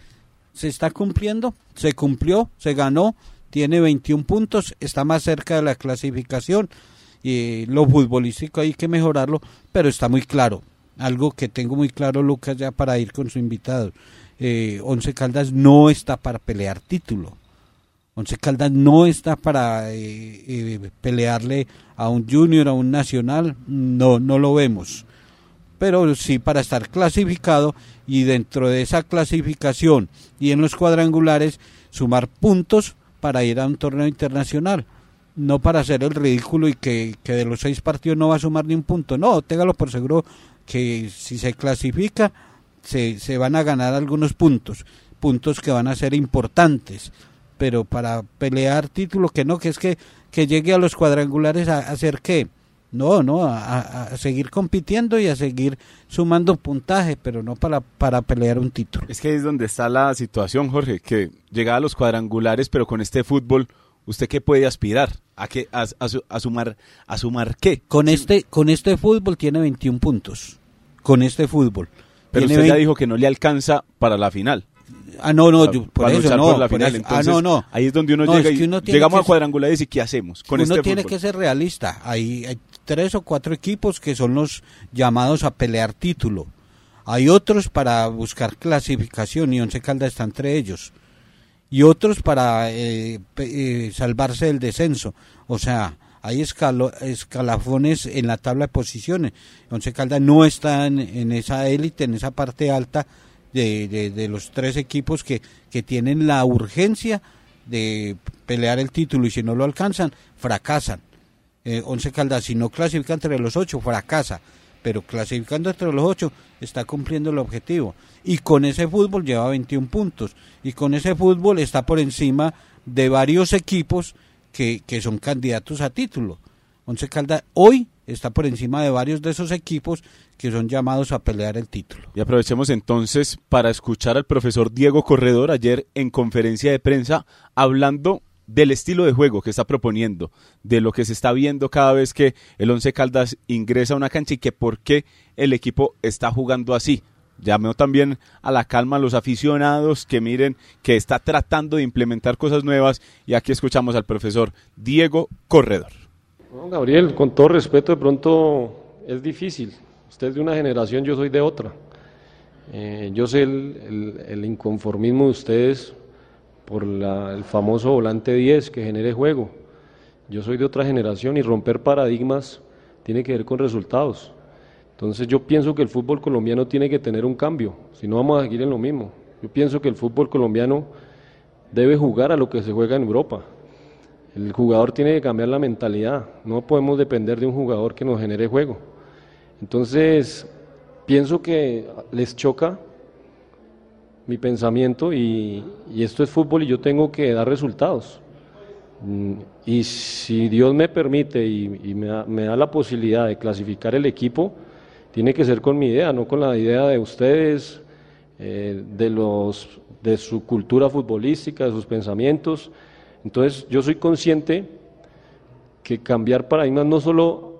se está cumpliendo, se cumplió, se ganó, tiene 21 puntos, está más cerca de la clasificación y lo futbolístico hay que mejorarlo, pero está muy claro, algo que tengo muy claro Lucas ya para ir con su invitado. Eh, Once Caldas no está para pelear título. Once Caldas no está para eh, eh, pelearle a un junior, a un nacional, no, no lo vemos. Pero sí para estar clasificado y dentro de esa clasificación y en los cuadrangulares sumar puntos para ir a un torneo internacional. No para hacer el ridículo y que, de los seis partidos no va a sumar ni un punto. No, téngalo por seguro que si se clasifica se, se van a ganar algunos puntos, puntos que van a ser importantes. Pero para pelear título que no, que es que, que llegue a los cuadrangulares a hacer qué no, no, a, seguir compitiendo y a seguir sumando puntaje, pero no para, para pelear un título. Es que es donde está la situación, Jorge, que llega a los cuadrangulares, pero con este fútbol, ¿usted qué puede aspirar? ¿A, qué, a, a, sumar, a sumar qué? Con este, con este fútbol tiene 21 puntos. Con este fútbol. Pero usted ya dijo que no le alcanza para la final. Ah, no, no, por eso no. la final. ah, no, no. Ahí es donde uno llega y llegamos a cuadrangulares y ¿qué hacemos con uno este tiene que ser realista. Hay, hay tres o cuatro equipos que son los llamados a pelear título. Hay otros para buscar clasificación y Once Caldas está entre ellos. Y otros para eh, eh, salvarse del descenso. O sea, hay escalafones en la tabla de posiciones. Once Caldas no está en, esa élite, en esa parte alta de, de, los tres equipos que, que tienen la urgencia de pelear el título y si no lo alcanzan, fracasan. Eh, Once Caldas, si no clasifica entre los ocho, fracasa. Pero clasificando entre los ocho, está cumpliendo el objetivo. Y con ese fútbol lleva 21 puntos. Y con ese fútbol está por encima de varios equipos que, que son candidatos a título. Once Caldas hoy está por encima de varios de esos equipos que son llamados a pelear el título. Y aprovechemos entonces para escuchar al profesor Diego Corredor ayer en conferencia de prensa hablando del estilo de juego que está proponiendo, de lo que se está viendo cada vez que el Once Caldas ingresa a una cancha y que por qué el equipo está jugando así. Llameo también a la calma a los aficionados que miren que está tratando de implementar cosas nuevas y aquí escuchamos al profesor Diego Corredor. Gabriel, con todo respeto, de pronto es difícil. Usted es de una generación, yo soy de otra. Eh, yo sé el, inconformismo de ustedes por el famoso volante 10 que genere juego. Yo soy de otra generación y romper paradigmas tiene que ver con resultados. Entonces yo pienso que el fútbol colombiano tiene que tener un cambio, si no vamos a seguir en lo mismo. Yo pienso que el fútbol colombiano debe jugar a lo que se juega en Europa. El jugador tiene que cambiar la mentalidad, no podemos depender de un jugador que nos genere juego. Entonces, pienso que les choca mi pensamiento y, esto es fútbol y yo tengo que dar resultados. Mm, y si Dios me permite y, me, da, la posibilidad de clasificar el equipo, tiene que ser con mi idea, no con la idea de ustedes, eh, de, su cultura futbolística, de sus pensamientos. Entonces yo soy consciente que cambiar paradigmas no solo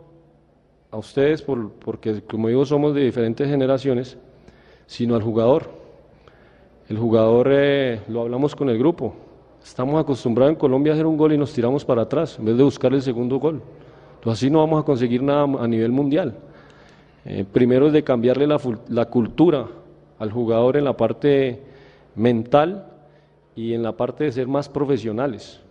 a ustedes, por, porque como digo somos de diferentes generaciones, sino al jugador. El jugador, eh, lo hablamos con el grupo, estamos acostumbrados en Colombia a hacer un gol y nos tiramos para atrás, en vez de buscar el segundo gol. Entonces así no vamos a conseguir nada a nivel mundial. Eh, primero es de cambiarle la, cultura al jugador en la parte mental y en la parte de ser más profesionales.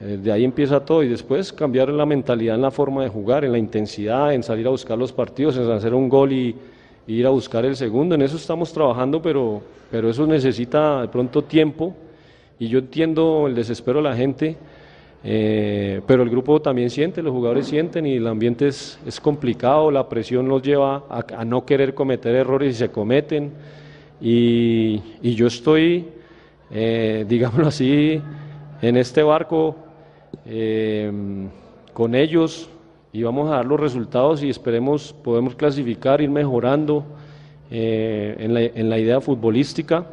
Eh, de ahí empieza todo y después cambiar la mentalidad en la forma de jugar, en la intensidad, en salir a buscar los partidos, en hacer un gol y, ir a buscar el segundo. En eso estamos trabajando, pero, pero eso necesita de pronto tiempo y yo entiendo el desespero de la gente. Eh, pero el grupo también siente, los jugadores sienten y el ambiente es, es complicado, la presión nos lleva a, no querer cometer errores y se cometen. Y, y yo estoy eh, digámoslo así, en este barco eh, con ellos y vamos a dar los resultados y esperemos podemos clasificar, ir mejorando eh, en, la, en, la, idea futbolística.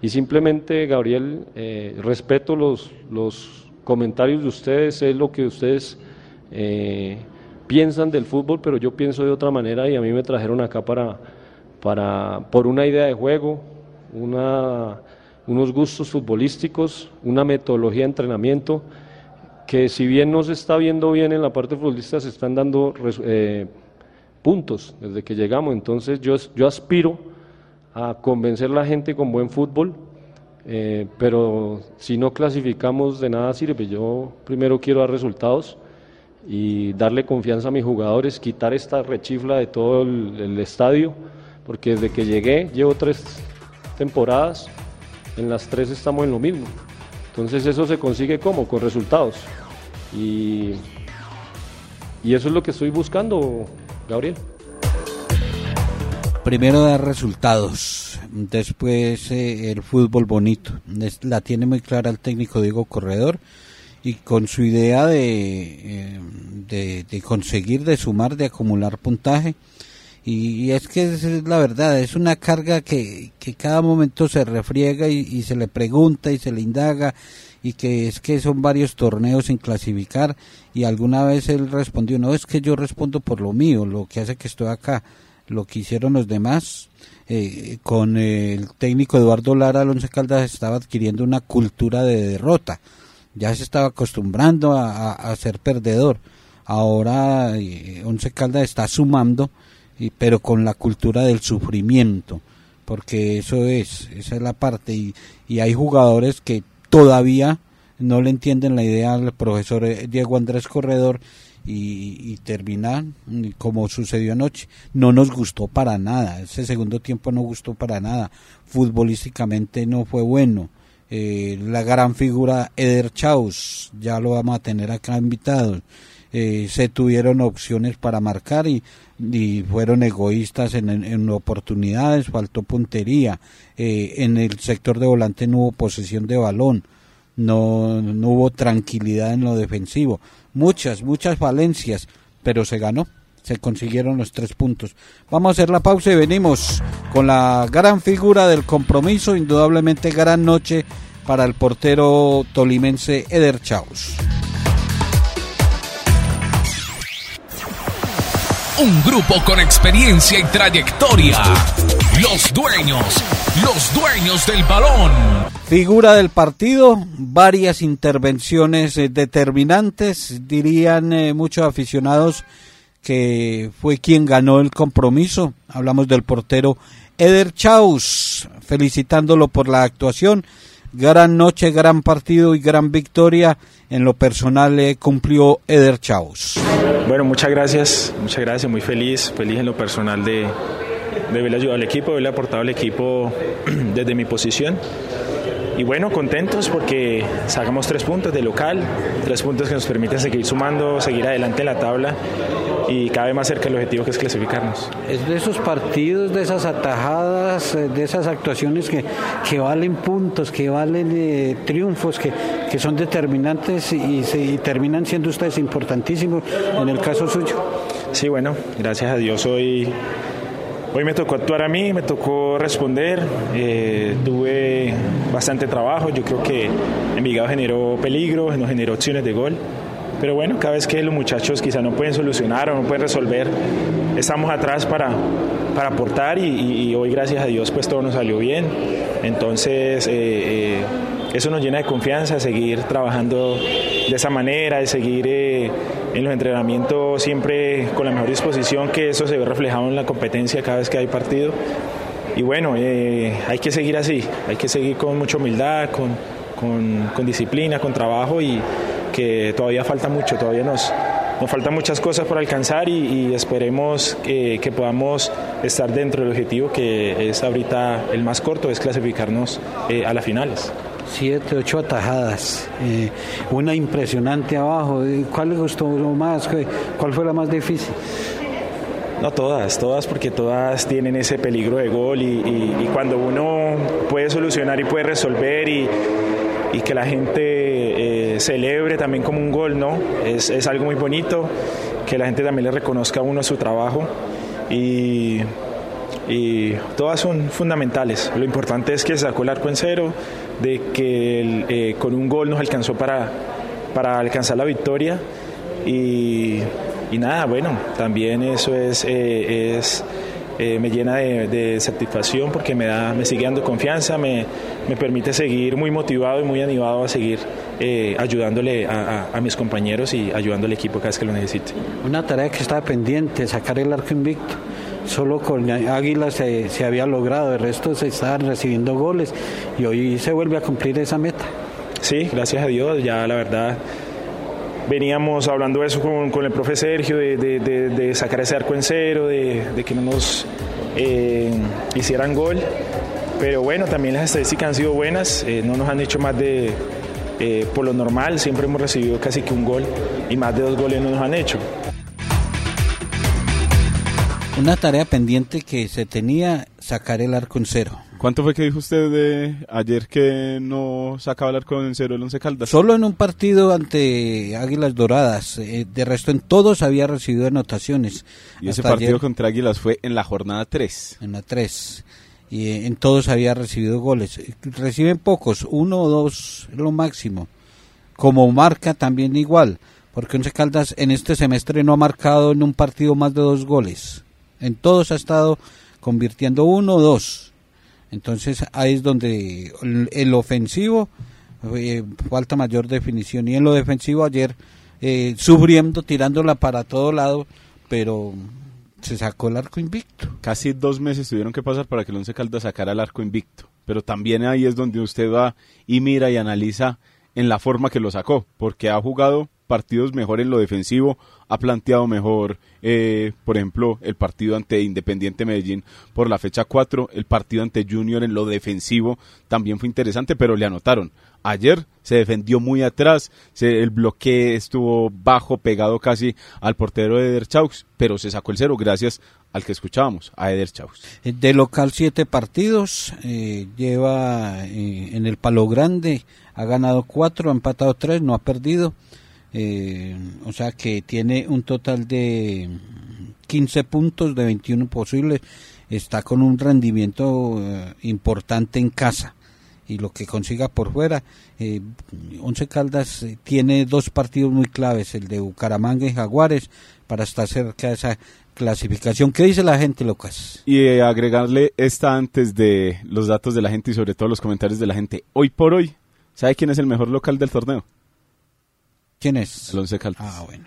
Y simplemente, Gabriel, eh, respeto los, los comentarios de ustedes, es lo que ustedes piensan del fútbol, pero yo pienso de otra manera y a mí me trajeron acá para, para por una idea de juego, una unos gustos futbolísticos, una metodología de entrenamiento que si bien no se está viendo bien en la parte futbolista, se están dando eh, puntos desde que llegamos. Entonces yo, yo aspiro a convencer a la gente con buen fútbol, eh, pero si no clasificamos de nada sirve. Yo primero quiero dar resultados y darle confianza a mis jugadores, quitar esta rechifla de todo el estadio, porque desde que llegué llevo tres temporadas en las tres estamos en lo mismo. Entonces eso se consigue como con resultados. Y, y eso es lo que estoy buscando, Gabriel. Primero dar resultados, después eh, el fútbol bonito. la tiene muy clara el técnico Diego Corredor y con su idea de, eh, de conseguir, de sumar, de acumular puntaje y, es que es la verdad, es una carga que, que cada momento se refriega y, se le pregunta y se le indaga y que es que son varios torneos sin clasificar y alguna vez él respondió, no, es que yo respondo por lo mío, lo que hace que estoy acá, lo que hicieron los demás. Eh, con el técnico Eduardo Lara, Alonso Caldas estaba adquiriendo una cultura de derrota, ya se estaba acostumbrando a, a, ser perdedor. Ahora eh, Once Caldas está sumando y, pero con la cultura del sufrimiento, porque eso es, esa es la parte, y, y hay jugadores que todavía no le entienden la idea al profesor eh, Diego Andrés Corredor y, y terminan como sucedió anoche. No nos gustó para nada, ese segundo tiempo no gustó para nada, futbolísticamente no fue bueno. Eh, la gran figura Eder Chaus, ya lo vamos a tener acá invitado. Eh, se tuvieron opciones para marcar y, fueron egoístas en, oportunidades, faltó puntería. Eh, en el sector de volante no hubo posesión de balón, no, no hubo tranquilidad en lo defensivo. Muchas, muchas falencias, pero se ganó se consiguieron los tres puntos. Vamos a hacer la pausa y venimos con la gran figura del compromiso, indudablemente gran noche para el portero tolimense Eder Chaus. Un grupo con experiencia y trayectoria. Los dueños, los dueños del balón. Figura del partido, varias intervenciones eh, determinantes, dirían eh, muchos aficionados que fue quien ganó el compromiso. Hablamos del portero Eder Chaus, felicitándolo por la actuación. Gran noche, gran partido y gran victoria. En lo personal eh, cumplió Eder Chaus. Bueno, muchas gracias, muchas gracias, muy feliz, feliz en lo personal de, de haberle ayudado al equipo, de haberle aportado al equipo desde mi posición. Y bueno, contentos porque sacamos tres puntos de local, tres puntos que nos permiten seguir sumando, seguir adelante en la tabla y cada vez más cerca del objetivo que es clasificarnos. Es de esos partidos, de esas atajadas, eh, de esas actuaciones que, que valen puntos, que valen eh, triunfos, que, que, son determinantes y, se, y terminan siendo ustedes importantísimos en el caso suyo. Sí, bueno, gracias a Dios hoy Hoy me tocó actuar a mí, me tocó responder, eh, tuve bastante trabajo, yo creo que Envigado generó peligro, nos generó opciones de gol, pero bueno, cada vez que los muchachos quizá no pueden solucionar o no pueden resolver, estamos atrás para, para aportar y, hoy gracias a Dios pues todo nos salió bien, entonces... Eh, eh, eso nos llena de confianza, seguir trabajando de esa manera, de seguir eh, en los entrenamientos siempre con la mejor disposición, que eso se ve reflejado en la competencia cada vez que hay partido. Y bueno, eh, hay que seguir así, hay que seguir con mucha humildad, con, con, disciplina, con trabajo y que todavía falta mucho, todavía nos, nos faltan muchas cosas por alcanzar y, esperemos que, que, podamos estar dentro del objetivo que es ahorita el más corto, es clasificarnos eh, a las finales siete, ocho atajadas, eh, una impresionante abajo. ¿Cuál le gustó más? ¿Cuál fue la más difícil? No todas, todas porque todas tienen ese peligro de gol y, cuando uno puede solucionar y puede resolver y, que la gente eh, celebre también como un gol, ¿no? Es, algo muy bonito, que la gente también le reconozca a uno su trabajo y, y todas son fundamentales. Lo importante es que sacó el arco en cero, de que eh, con un gol nos alcanzó para, para alcanzar la victoria y, y nada, bueno, también eso es, eh, eh, me llena de, de, satisfacción porque me, da, me sigue dando confianza, me, me permite seguir muy motivado y muy animado a seguir ayudándole a, mis compañeros y ayudando al equipo cada vez que lo necesite. Una tarea que estaba pendiente, sacar el arco invicto solo con Águila se, se, había logrado, el resto se estaban recibiendo goles y hoy se vuelve a cumplir esa meta. Sí, gracias a Dios, ya la verdad veníamos hablando eso con, con el profe Sergio, de, de, de, de, sacar ese arco en cero, de, que no nos eh, hicieran gol, pero bueno, también las estadísticas han sido buenas, eh, no nos han hecho más de, eh, por lo normal, siempre hemos recibido casi que un gol y más de dos goles no nos han hecho. Una tarea pendiente que se tenía, sacar el arco en cero. ¿Cuánto fue que dijo usted de ayer que no sacaba el arco en cero el Once Caldas? Solo en un partido ante Águilas Doradas. Eh, de resto, en todos había recibido anotaciones. Y ese partido ayer, contra Águilas fue en la jornada 3. En la 3. Y eh, en todos había recibido goles. Reciben pocos, uno o dos lo máximo. Como marca también igual. Porque Once Caldas en este semestre no ha marcado en un partido más de dos goles. En todos ha estado convirtiendo uno o dos. Entonces ahí es donde el, ofensivo eh, falta mayor definición y en lo defensivo ayer eh, sufriendo, tirándola para todo lado, pero se sacó el arco invicto. Casi dos meses tuvieron que pasar para que el Once Caldas sacara el arco invicto. Pero también ahí es donde usted va y mira y analiza en la forma que lo sacó, porque ha jugado partidos mejor en lo defensivo, ha planteado mejor, eh, por ejemplo, el partido ante Independiente Medellín por la fecha 4, el partido ante Junior en lo defensivo también fue interesante, pero le anotaron. Ayer se defendió muy atrás, el bloque estuvo bajo, pegado casi al portero de Eder Chaux, pero se sacó el cero gracias al que escuchábamos, a Eder Chaux. Eh, de local siete partidos, eh, lleva en el palo grande, ha ganado cuatro, ha empatado tres, no ha perdido. Eh, o sea que tiene un total de 15 puntos de 21 posibles, está con un rendimiento eh, importante en casa y lo que consiga por fuera. Eh, Once Caldas eh, tiene dos partidos muy claves, el de Bucaramanga y Jaguares, para estar cerca de esa clasificación. ¿Qué dice la gente, Lucas? Y agregarle esta antes de los datos de la gente y sobre todo los comentarios de la gente. Hoy por hoy, ¿sabe quién es el mejor local del torneo? ¿Quién es? El Once Caldas. Ah, bueno.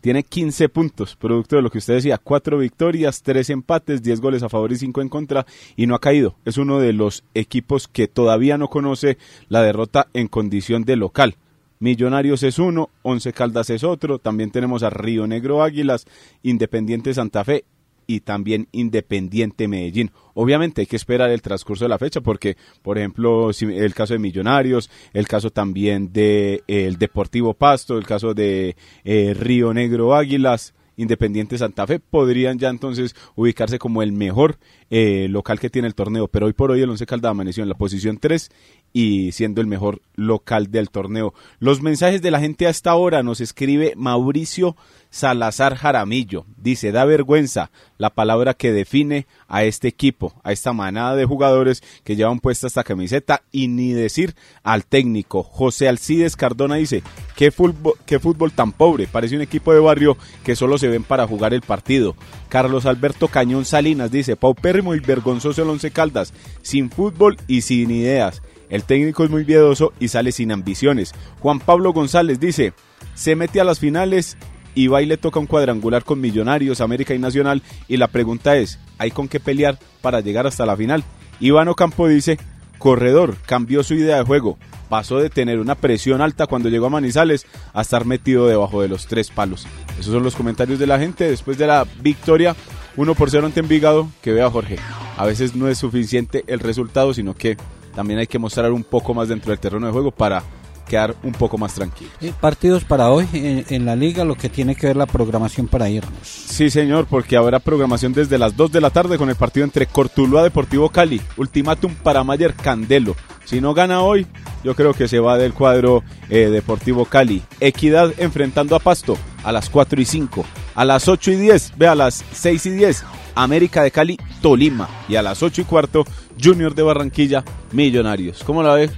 Tiene 15 puntos, producto de lo que usted decía, 4 victorias, 3 empates, 10 goles a favor y 5 en contra, y no ha caído. Es uno de los equipos que todavía no conoce la derrota en condición de local. Millonarios es uno, Once Caldas es otro, también tenemos a Río Negro Águilas, Independiente Santa Fe y también Independiente Medellín. Obviamente hay que esperar el transcurso de la fecha porque, por ejemplo, el caso de Millonarios, el caso también de eh, el Deportivo Pasto, el caso de eh, Río Negro Águilas, Independiente Santa Fe podrían ya entonces ubicarse como el mejor eh, local que tiene el torneo, pero hoy por hoy el Once Caldas amaneció en la posición 3 y siendo el mejor local del torneo. Los mensajes de la gente a esta hora nos escribe Mauricio Salazar Jaramillo. Dice, da vergüenza la palabra que define a este equipo, a esta manada de jugadores que llevan puesta esta camiseta y ni decir al técnico. José Alcides Cardona dice, ¿qué fútbol, fútbol tan pobre, parece un equipo de barrio que solo se ven para jugar el partido. Carlos Alberto Cañón Salinas dice, paupérrimo y vergonzoso el Once Caldas, sin fútbol y sin ideas. El técnico es muy miedoso y sale sin ambiciones. Juan Pablo González dice, se mete a las finales y le toca un cuadrangular con Millonarios, América y Nacional y la pregunta es, ¿hay con qué pelear para llegar hasta la final? Iván Ocampo dice, corredor, cambió su idea de juego, pasó de tener una presión alta cuando llegó a Manizales a estar metido debajo de los tres palos. Esos son los comentarios de la gente después de la victoria 1 por 0 ante Envigado, que vea Jorge. A veces no es suficiente el resultado, sino que también hay que mostrar un poco más dentro del terreno de juego para quedar un poco más tranquilo. Partidos para hoy en, la liga, lo que tiene que ver la programación para irnos. Sí, señor, porque habrá programación desde las 2 de la tarde con el partido entre Cortuluá Deportivo Cali. Ultimátum para Mayer Candelo. Si no gana hoy, yo creo que se va del cuadro eh, Deportivo Cali. Equidad enfrentando a Pasto a las 4 y 5. A las 8 y 10, ve a las 6 y 10, América de Cali, Tolima. Y a las 8 y cuarto, Junior de Barranquilla, Millonarios. ¿Cómo la ve?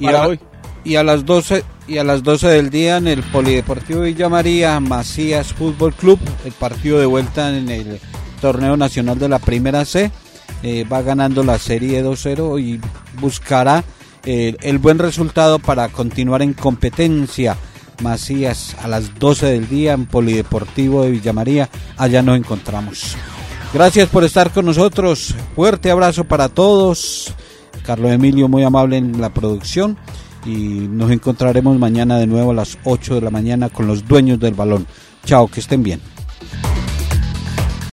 Y hoy y a las 12 y a las 12 del día en el Polideportivo Villa María Macías Fútbol Club, el partido de vuelta en el torneo nacional de la Primera C, eh, va ganando la serie 2-0 y buscará eh, el buen resultado para continuar en competencia. Macías a las 12 del día en Polideportivo de Villa María, allá nos encontramos. Gracias por estar con nosotros, fuerte abrazo para todos. Carlos Emilio muy amable en la producción y nos encontraremos mañana de nuevo a las 8 de la mañana con los dueños del balón. Chao, que estén bien.